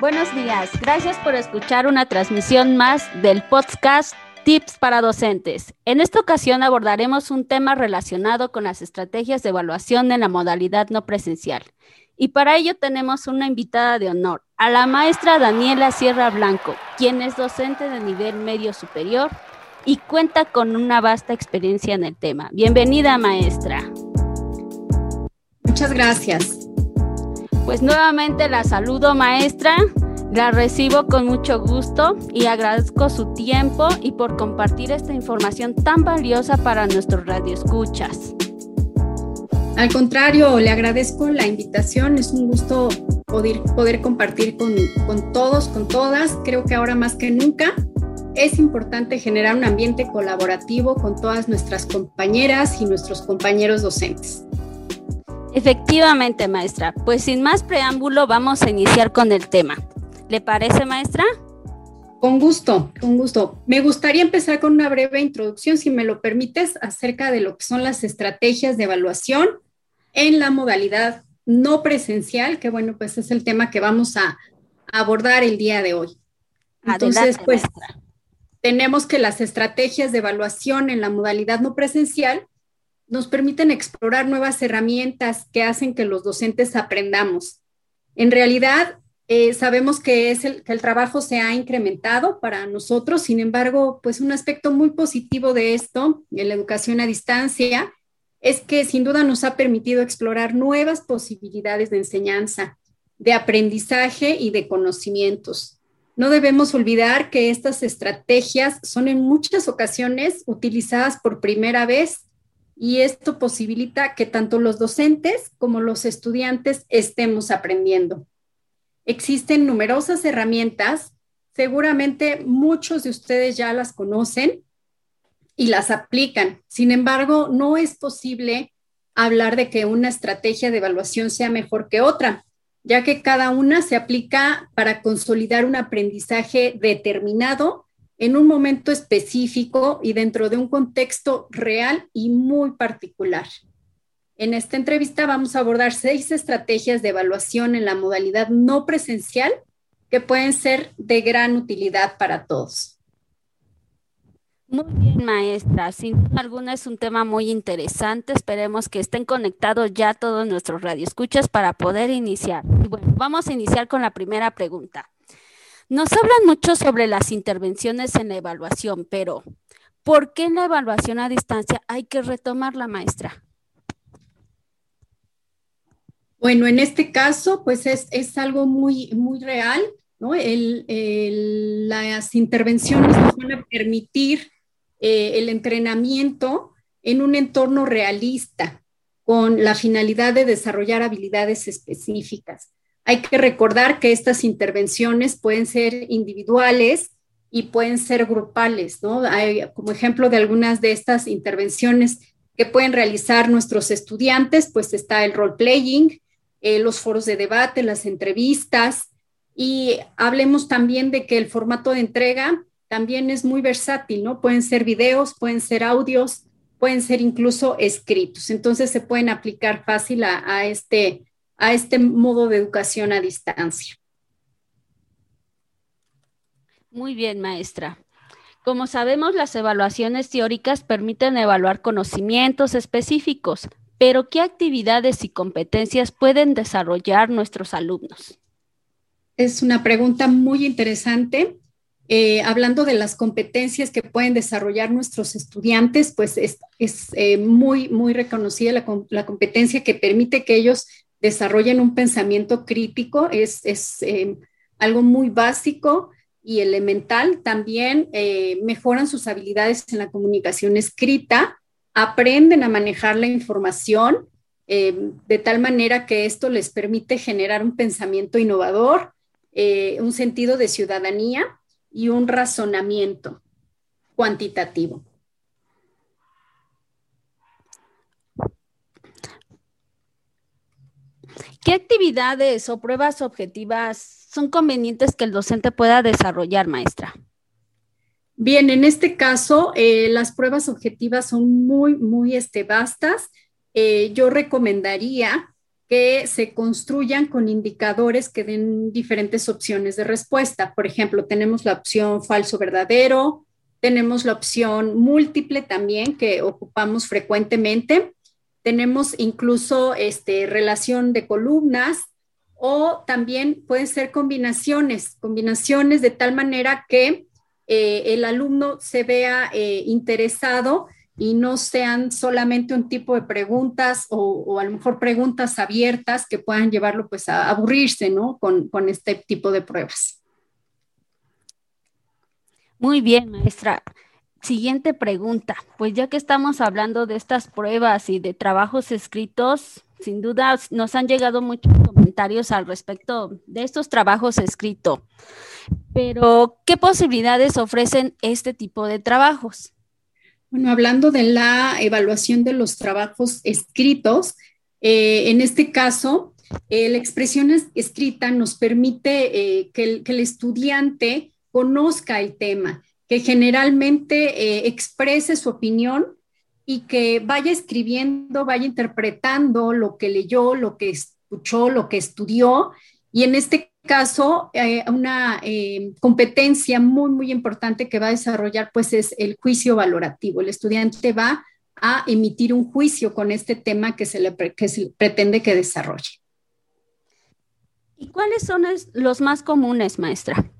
Buenos días, gracias por escuchar una transmisión más del podcast Tips para docentes. En esta ocasión abordaremos un tema relacionado con las estrategias de evaluación en la modalidad no presencial. Y para ello tenemos una invitada de honor, a la maestra Daniela Sierra Blanco, quien es docente de nivel medio superior y cuenta con una vasta experiencia en el tema. Bienvenida, maestra. Muchas gracias. Pues nuevamente la saludo, maestra. La recibo con mucho gusto y agradezco su tiempo y por compartir esta información tan valiosa para nuestros radioescuchas. Al contrario, le agradezco la invitación. Es un gusto poder, poder compartir con, con todos, con todas. Creo que ahora más que nunca es importante generar un ambiente colaborativo con todas nuestras compañeras y nuestros compañeros docentes. Efectivamente, maestra. Pues sin más preámbulo, vamos a iniciar con el tema. ¿Le parece, maestra? Con gusto, con gusto. Me gustaría empezar con una breve introducción, si me lo permites, acerca de lo que son las estrategias de evaluación en la modalidad no presencial, que bueno, pues es el tema que vamos a abordar el día de hoy. Entonces, pues tenemos que las estrategias de evaluación en la modalidad no presencial nos permiten explorar nuevas herramientas que hacen que los docentes aprendamos. En realidad, eh, sabemos que, es el, que el trabajo se ha incrementado para nosotros, sin embargo, pues un aspecto muy positivo de esto, en la educación a distancia, es que sin duda nos ha permitido explorar nuevas posibilidades de enseñanza, de aprendizaje y de conocimientos. No debemos olvidar que estas estrategias son en muchas ocasiones utilizadas por primera vez y esto posibilita que tanto los docentes como los estudiantes estemos aprendiendo. Existen numerosas herramientas, seguramente muchos de ustedes ya las conocen y las aplican. Sin embargo, no es posible hablar de que una estrategia de evaluación sea mejor que otra, ya que cada una se aplica para consolidar un aprendizaje determinado en un momento específico y dentro de un contexto real y muy particular. En esta entrevista vamos a abordar seis estrategias de evaluación en la modalidad no presencial que pueden ser de gran utilidad para todos. Muy bien, maestra. Sin duda alguna es un tema muy interesante. Esperemos que estén conectados ya todos nuestros radioescuchas para poder iniciar. bueno, vamos a iniciar con la primera pregunta. Nos hablan mucho sobre las intervenciones en la evaluación, pero ¿por qué en la evaluación a distancia hay que retomar la maestra? Bueno, en este caso, pues es, algo muy, muy real, ¿no? las intervenciones nos van a permitir eh, el entrenamiento en un entorno realista con la finalidad de desarrollar habilidades específicas. Hay que recordar que estas intervenciones pueden ser individuales y pueden ser grupales, ¿no? Hay, como ejemplo de algunas de estas intervenciones que pueden realizar nuestros estudiantes, pues está el role playing, eh, los foros de debate, las entrevistas, y hablemos también de que el formato de entrega también es muy versátil, ¿no? Pueden ser videos, pueden ser audios, pueden ser incluso escritos. Entonces se pueden aplicar fácil a este a este modo de educación a distancia. Muy bien, maestra. Como sabemos, las evaluaciones teóricas permiten evaluar conocimientos específicos, pero ¿qué actividades y competencias pueden desarrollar nuestros alumnos? Es una pregunta muy interesante. Eh, hablando de las competencias que pueden desarrollar nuestros estudiantes, pues es, eh, muy, muy reconocida la, la, competencia que permite que ellos desarrollen un pensamiento crítico, es, eh, algo muy básico y elemental. También eh, mejoran sus habilidades en la comunicación escrita, aprenden a manejar la información eh, de tal manera que esto les permite generar un pensamiento innovador, un sentido de ciudadanía y un razonamiento cuantitativo. ¿Qué actividades o pruebas objetivas son convenientes que el docente pueda desarrollar, maestra? Bien, en este caso, eh, las pruebas objetivas son muy, muy este, vastas. Eh, yo recomendaría que se construyan con indicadores que den diferentes opciones de respuesta. Por ejemplo, tenemos la opción falso verdadero, tenemos la opción múltiple también que ocupamos frecuentemente, tenemos incluso este, relación de columnas o también pueden ser combinaciones, combinaciones de tal manera que eh, el alumno se vea eh, interesado y no sean solamente un tipo de preguntas o, a lo mejor preguntas abiertas que puedan llevarlo pues a aburrirse, ¿no? Con, con este tipo de pruebas. Muy bien, maestra. Siguiente pregunta. Pues ya que estamos hablando de estas pruebas y de trabajos escritos, sin duda nos han llegado muchos comentarios al respecto de estos trabajos escritos. Pero, ¿qué posibilidades ofrecen este tipo de trabajos? Bueno, hablando de la evaluación de los trabajos escritos, eh, en este caso, eh, la expresión escrita nos permite eh, que, el, estudiante conozca el tema, que generalmente exprese su opinión y que vaya escribiendo, vaya interpretando lo que leyó, lo que escuchó, lo que estudió. Y en este caso, eh, una eh, competencia muy, muy importante que va a desarrollar, pues es el juicio valorativo. El estudiante va a emitir un juicio con este tema que se le pretende que desarrolle. ¿Y cuáles son los más comunes, maestra?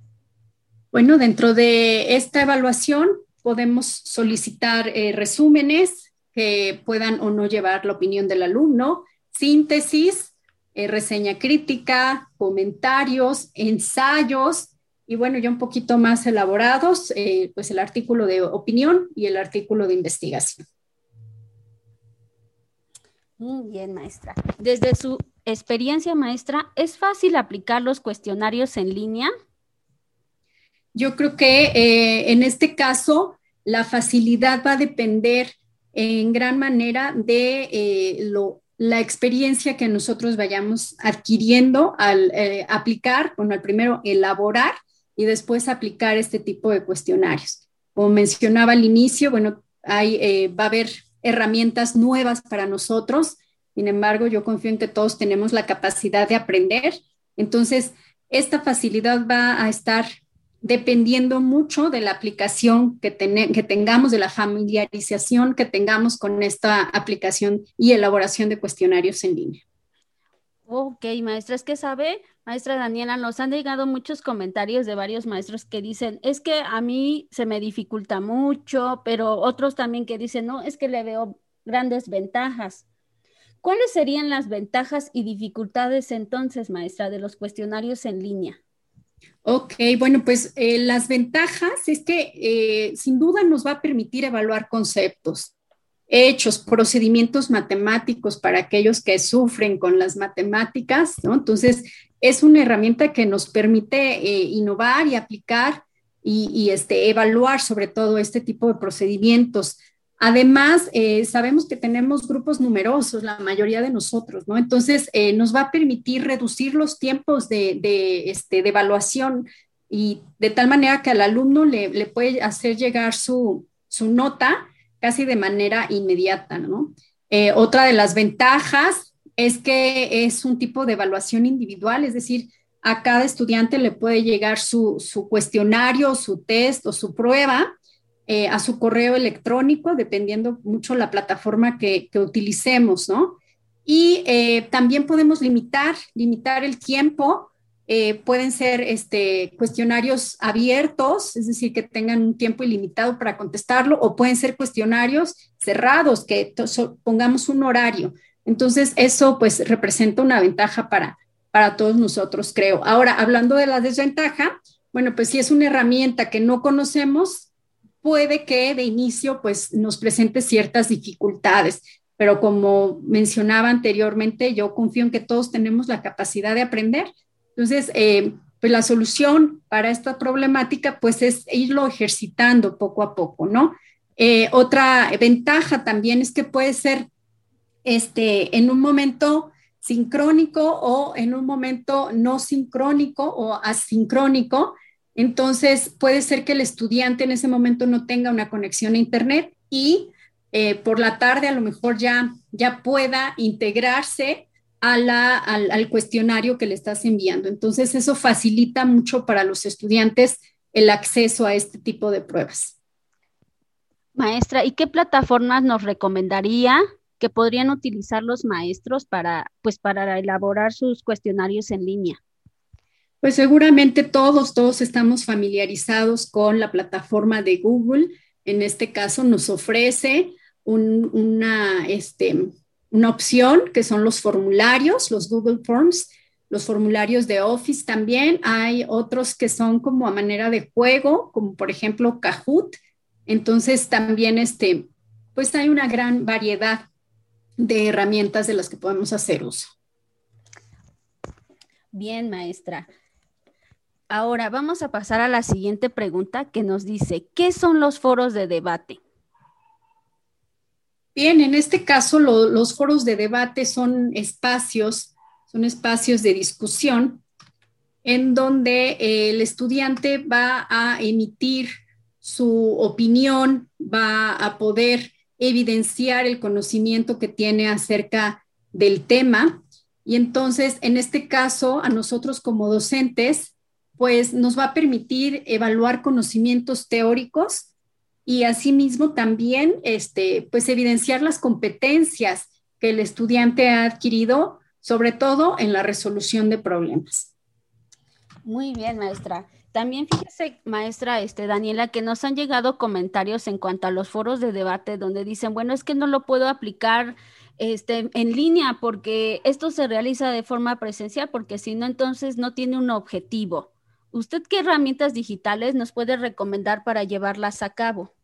Bueno, dentro de esta evaluación podemos solicitar eh, resúmenes que puedan o no llevar la opinión del alumno, síntesis, eh, reseña crítica, comentarios, ensayos y bueno, ya un poquito más elaborados, eh, pues el artículo de opinión y el artículo de investigación. Bien, maestra. Desde su experiencia, maestra, ¿es fácil aplicar los cuestionarios en línea? Yo creo que eh, en este caso la facilidad va a depender en gran manera de lo la experiencia que nosotros vayamos adquiriendo al eh, aplicar, bueno, al primero elaborar y después aplicar este tipo de cuestionarios. Como mencionaba al inicio, bueno, hay, eh, va a haber herramientas nuevas para nosotros, sin embargo, yo confío en que todos tenemos la capacidad de aprender, entonces esta facilidad va a estar dependiendo mucho de la aplicación que, que, tengamos, de la familiarización que tengamos con esta aplicación y elaboración de cuestionarios en línea. Ok, maestra, es que sabe, maestra Daniela, nos han llegado muchos comentarios de varios maestros que dicen, es que a mí se me dificulta mucho, pero otros también que dicen, no, es que le veo grandes ventajas. ¿Cuáles serían las ventajas y dificultades entonces, maestra, de los cuestionarios en línea? Ok, bueno, pues eh, las ventajas es que eh, sin duda nos va a permitir evaluar conceptos, hechos, procedimientos matemáticos para aquellos que sufren con las matemáticas, ¿no? Entonces, es una herramienta que nos permite eh, innovar y aplicar y, y este, evaluar sobre todo este tipo de procedimientos Además, eh, sabemos que tenemos grupos numerosos, la mayoría de nosotros, ¿no? Entonces, eh, nos va a permitir reducir los tiempos de, este, de evaluación y de tal manera que al alumno le, puede hacer llegar su, nota casi de manera inmediata, ¿no? Eh, otra de las ventajas es que es un tipo de evaluación individual, es decir, a cada estudiante le puede llegar su, su cuestionario, su test o su prueba eh, a su correo electrónico, dependiendo mucho la plataforma que, utilicemos, ¿no? Y eh, también podemos limitar, limitar el tiempo. Eh, pueden ser este, cuestionarios abiertos, es decir, que tengan un tiempo ilimitado para contestarlo, o pueden ser cuestionarios cerrados, que pongamos un horario. Entonces, eso pues representa una ventaja para, para todos nosotros, creo. Ahora, hablando de la desventaja, bueno, pues si es una herramienta que no conocemos, puede que de inicio pues nos presente ciertas dificultades, pero como mencionaba anteriormente, yo confío en que todos tenemos la capacidad de aprender. Entonces, eh, pues la solución para esta problemática pues es irlo ejercitando poco a poco, ¿no? Eh, otra ventaja también es que puede ser este, en un momento sincrónico o en un momento no sincrónico o asincrónico, entonces, puede ser que el estudiante en ese momento no tenga una conexión a Internet y eh, por la tarde a lo mejor ya, ya pueda integrarse al, cuestionario que le estás enviando. Entonces, eso facilita mucho para los estudiantes el acceso a este tipo de pruebas. Maestra, ¿y qué plataformas nos recomendaría que podrían utilizar los maestros para, pues, para elaborar sus cuestionarios en línea? Pues seguramente todos, todos estamos familiarizados con la plataforma de Google. En este caso nos ofrece una, este, una opción que son los formularios, los Google Forms, los formularios de Office también. Hay otros que son como a manera de juego, como por ejemplo Kahoot. Entonces también este, pues hay una gran variedad de herramientas de las que podemos hacer uso. Bien, maestra. Ahora vamos a pasar a la siguiente pregunta que nos dice, ¿qué son los foros de debate? Bien, en este caso los foros de debate son espacios, son espacios de discusión en donde eh, el estudiante va a emitir su opinión, va a poder evidenciar el conocimiento que tiene acerca del tema. Y entonces, en este caso, a nosotros como docentes, pues nos va a permitir evaluar conocimientos teóricos y asimismo también este, pues evidenciar las competencias que el estudiante ha adquirido, sobre todo en la resolución de problemas. Muy bien, maestra. También fíjese, maestra este, Daniela, que nos han llegado comentarios en cuanto a los foros de debate donde dicen, bueno, es que no lo puedo aplicar este, en línea porque esto se realiza de forma presencial, porque si no, entonces no tiene un objetivo. ¿Usted qué herramientas digitales nos puede recomendar para llevarlas a cabo?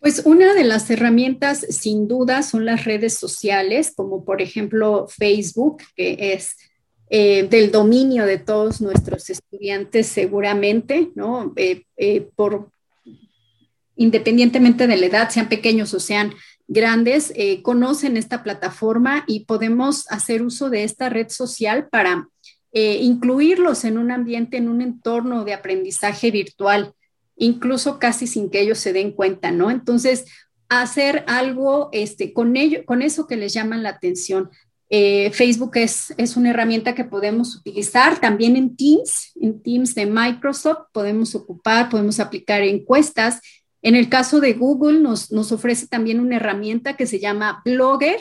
Pues una de las herramientas sin duda son las redes sociales, como por ejemplo Facebook, que es eh, del dominio de todos nuestros estudiantes seguramente, ¿no? Eh, eh, por, independientemente de la edad, sean pequeños o sean grandes, conocen esta plataforma y podemos hacer uso de esta red social para incluirlos en un ambiente, en un entorno de aprendizaje virtual incluso casi sin que ellos se den cuenta, ¿no? Entonces, hacer algo este, con, ello, con eso que les llaman la atención. Eh, Facebook es, es una herramienta que podemos utilizar también en Teams, en Teams de Microsoft, podemos ocupar, podemos aplicar encuestas. En el caso de Google, nos, nos ofrece también una herramienta que se llama Blogger.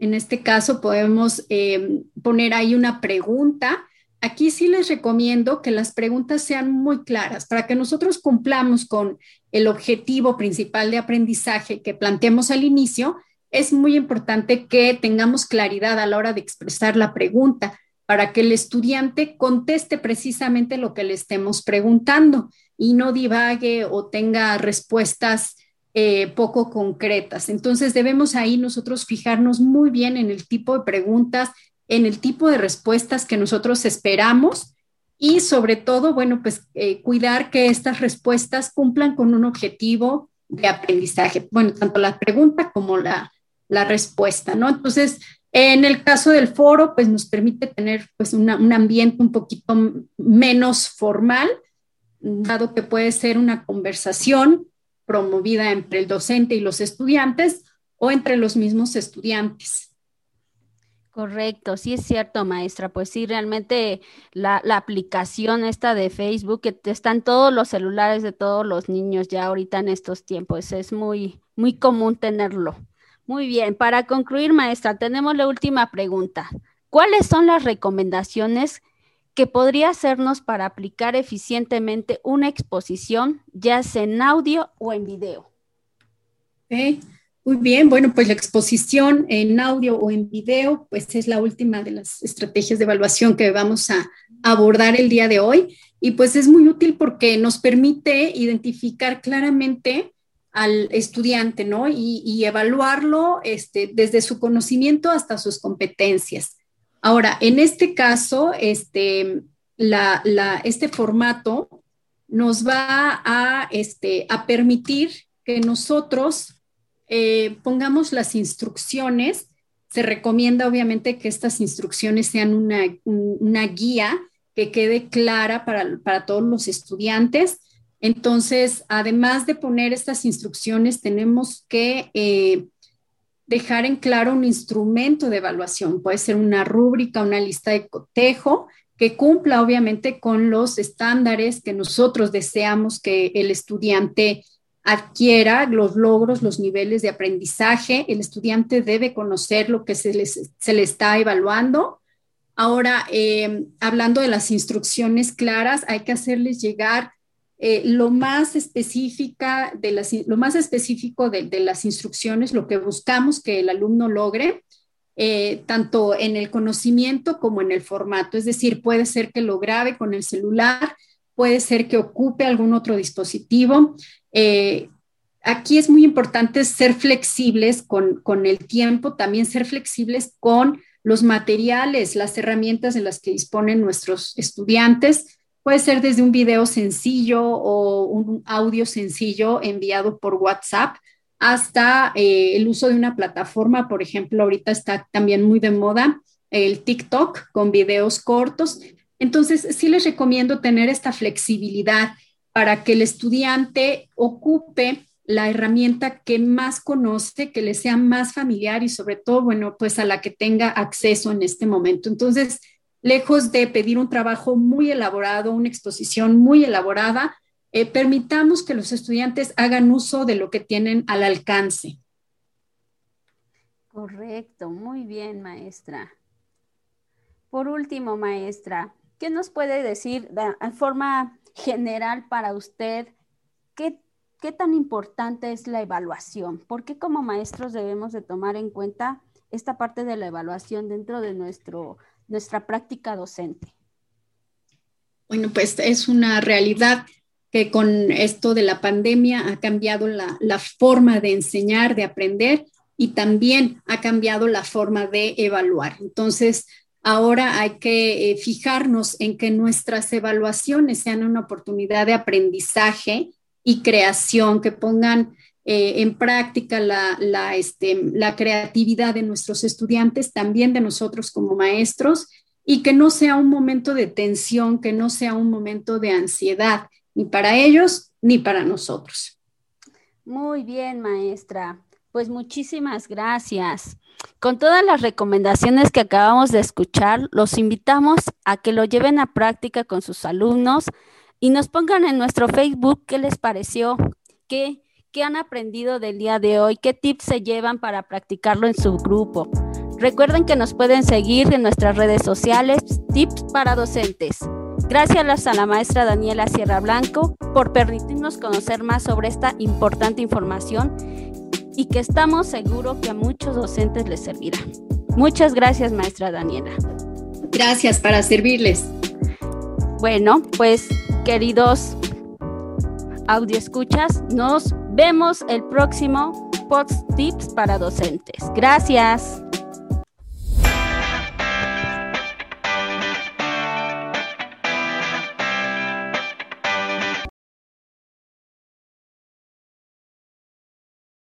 En este caso, podemos eh, poner ahí una pregunta aquí sí les recomiendo que las preguntas sean muy claras para que nosotros cumplamos con el objetivo principal de aprendizaje que planteamos al inicio. Es muy importante que tengamos claridad a la hora de expresar la pregunta para que el estudiante conteste precisamente lo que le estemos preguntando y no divague o tenga respuestas eh, poco concretas. Entonces debemos ahí nosotros fijarnos muy bien en el tipo de preguntas en el tipo de respuestas que nosotros esperamos y sobre todo, bueno, pues eh, cuidar que estas respuestas cumplan con un objetivo de aprendizaje, bueno, tanto la pregunta como la, la respuesta, ¿no? Entonces, en el caso del foro, pues nos permite tener pues un ambiente un poquito menos formal, dado que puede ser una conversación promovida entre el docente y los estudiantes o entre los mismos estudiantes. Correcto, sí es cierto, maestra. Pues sí, realmente la, aplicación esta de Facebook, que están todos los celulares de todos los niños ya ahorita en estos tiempos, es muy, muy común tenerlo. Muy bien, para concluir, maestra, tenemos la última pregunta. ¿Cuáles son las recomendaciones que podría hacernos para aplicar eficientemente una exposición, ya sea en audio o en video? Muy bien, bueno, pues la exposición en audio o en video, pues es la última de las estrategias de evaluación que vamos a abordar el día de hoy. Y pues es muy útil porque nos permite identificar claramente al estudiante, ¿no? Y, evaluarlo este, desde su conocimiento hasta sus competencias. Ahora, en este caso, este, este formato nos va a, este, a permitir que nosotros eh, pongamos las instrucciones. Se recomienda obviamente que estas instrucciones sean una, guía que quede clara para, todos los estudiantes. Entonces, además de poner estas instrucciones, tenemos que eh, dejar en claro un instrumento de evaluación. Puede ser una rúbrica, una lista de cotejo que cumpla obviamente con los estándares que nosotros deseamos que el estudiante adquiera, los logros, los niveles de aprendizaje. El estudiante debe conocer lo que se, se le está evaluando. Ahora, eh, hablando de las instrucciones claras, hay que hacerles llegar eh, lo más específica de las, lo más específico de, las instrucciones, lo que buscamos que el alumno logre, eh, tanto en el conocimiento como en el formato. Es decir, puede ser que lo grabe con el celular, puede ser que ocupe algún otro dispositivo. Eh, aquí es muy importante ser flexibles con, con el tiempo, también ser flexibles con los materiales, las herramientas de las que disponen nuestros estudiantes Puede ser desde un video sencillo o un audio sencillo enviado por WhatsApp hasta eh, el uso de una plataforma, por ejemplo, ahorita está también muy de moda el TikTok con videos cortos. Entonces, sí les recomiendo tener esta flexibilidad para que el estudiante ocupe la herramienta que más conoce, que le sea más familiar y sobre todo, bueno, pues a la que tenga acceso en este momento. Entonces, lejos de pedir un trabajo muy elaborado, una exposición muy elaborada, eh, permitamos que los estudiantes hagan uso de lo que tienen al alcance. Correcto, muy bien, maestra. Por último, maestra, ¿qué nos puede decir de, forma general para usted? ¿qué, ¿Qué tan importante es la evaluación? ¿Por qué como maestros debemos de tomar en cuenta esta parte de la evaluación dentro de nuestro nuestra práctica docente? Bueno, pues es una realidad que con esto de la pandemia ha cambiado la, forma de enseñar, de aprender y también ha cambiado la forma de evaluar. Entonces, ahora hay que eh, fijarnos en que nuestras evaluaciones sean una oportunidad de aprendizaje y creación, que pongan eh, en práctica la, este, la creatividad de nuestros estudiantes, también de nosotros como maestros, y que no sea un momento de tensión, que no sea un momento de ansiedad, ni para ellos ni para nosotros. Muy bien, maestra. Pues muchísimas gracias. Con todas las recomendaciones que acabamos de escuchar, los invitamos a que lo lleven a práctica con sus alumnos y nos pongan en nuestro Facebook qué les pareció, qué ¿Qué han aprendido del día de hoy? ¿Qué tips se llevan para practicarlo en su grupo? Recuerden que nos pueden seguir en nuestras redes sociales, Tips para Docentes. Gracias a la maestra Daniela Sierra Blanco por permitirnos conocer más sobre esta importante información y que estamos seguros que a muchos docentes les servirá. Muchas gracias, maestra Daniela. Gracias para servirles. Bueno, pues queridos audio escuchas, nos vemos el próximo Pods Tips para docentes. Gracias.